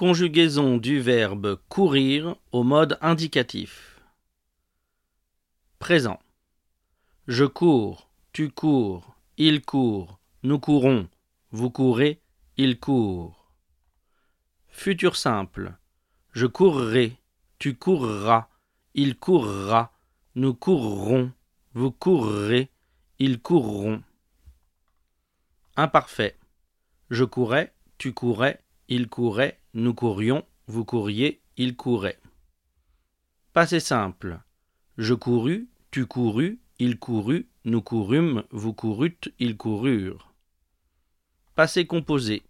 Conjugaison du verbe courir au mode indicatif. Présent. Je cours, tu cours, il court, nous courons, vous courez, il court. Futur simple. Je courrai, tu courras, il courra, nous courrons, vous courrez, ils courront. Imparfait. Je courais, tu courais, il courait, nous courions, vous couriez, il courait. Passé simple. Je courus, tu courus, il courut, nous courûmes, vous courûtes, ils coururent. Passé composé.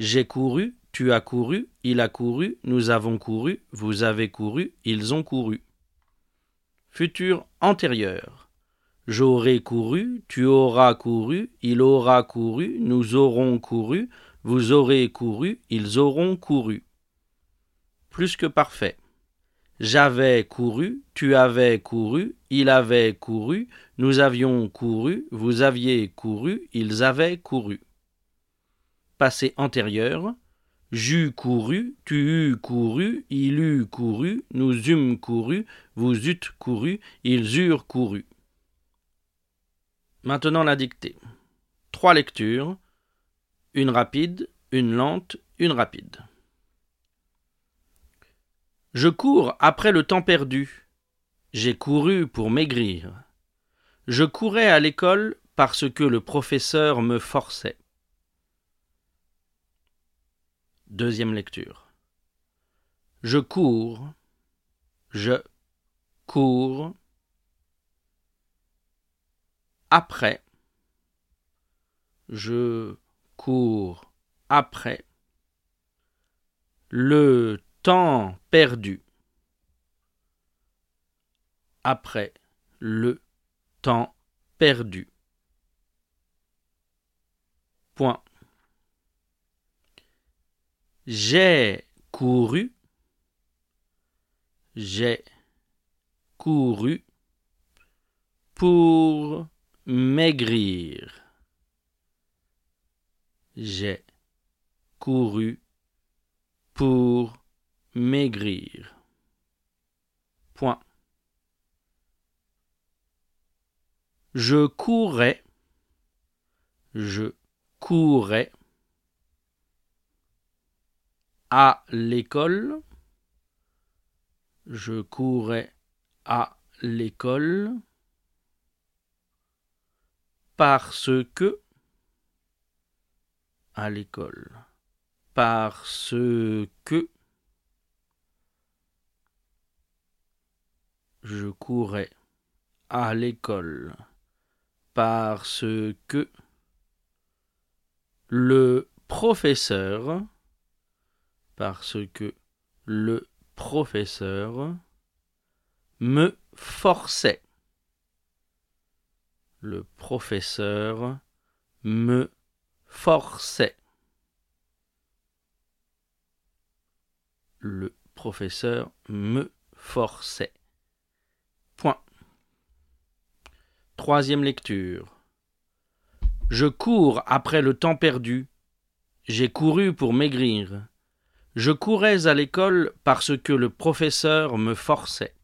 J'ai couru, tu as couru, il a couru, nous avons couru, vous avez couru, ils ont couru. Futur antérieur. J'aurai couru, tu auras couru, il aura couru, nous aurons couru, vous aurez couru, ils auront couru. Plus que parfait. J'avais couru, tu avais couru, il avait couru, nous avions couru, vous aviez couru, ils avaient couru. Passé antérieur. J'eus couru, tu eus couru, il eut couru, nous eûmes couru, vous eûtes couru, ils eurent couru. Maintenant la dictée. Trois lectures. Une rapide, une lente, une rapide. Je cours après le temps perdu. J'ai couru pour maigrir. Je courais à l'école parce que le professeur me forçait. Deuxième lecture. Je cours. Je cours. Après. Je cours après. Le temps perdu. Après le temps perdu. Point. J'ai couru. J'ai couru pour maigrir. J'ai couru pour maigrir. Point. Je courais. Je courais à l'école. Je courais à l'école parce que à l'école parce que je courais à l'école parce que le professeur parce que le professeur me forçait. Le professeur me forçait. Le professeur me forçait. Point. Troisième lecture. Je cours après le temps perdu. J'ai couru pour maigrir. Je courais à l'école parce que le professeur me forçait.